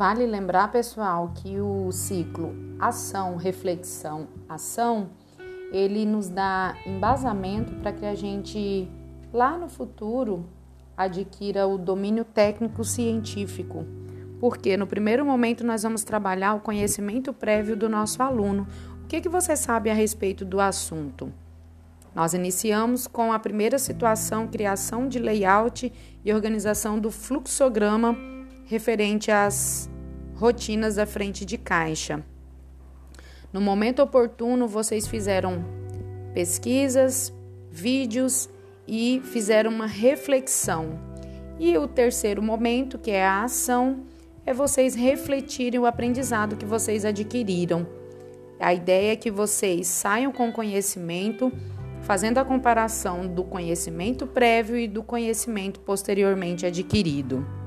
Vale lembrar, pessoal, que o ciclo ação, reflexão, ação, ele nos dá embasamento para que a gente lá no futuro adquira o domínio técnico científico. Porque no primeiro momento nós vamos trabalhar o conhecimento prévio do nosso aluno. O que, que você sabe a respeito do assunto? Nós iniciamos com a primeira situação, criação de layout e organização do fluxograma referente às rotinas da frente de caixa. No momento oportuno, vocês fizeram pesquisas, vídeos e fizeram uma reflexão. E o terceiro momento, que é a ação, é vocês refletirem o aprendizado que vocês adquiriram. A ideia é que vocês saiam com conhecimento, fazendo a comparação do conhecimento prévio e do conhecimento posteriormente adquirido.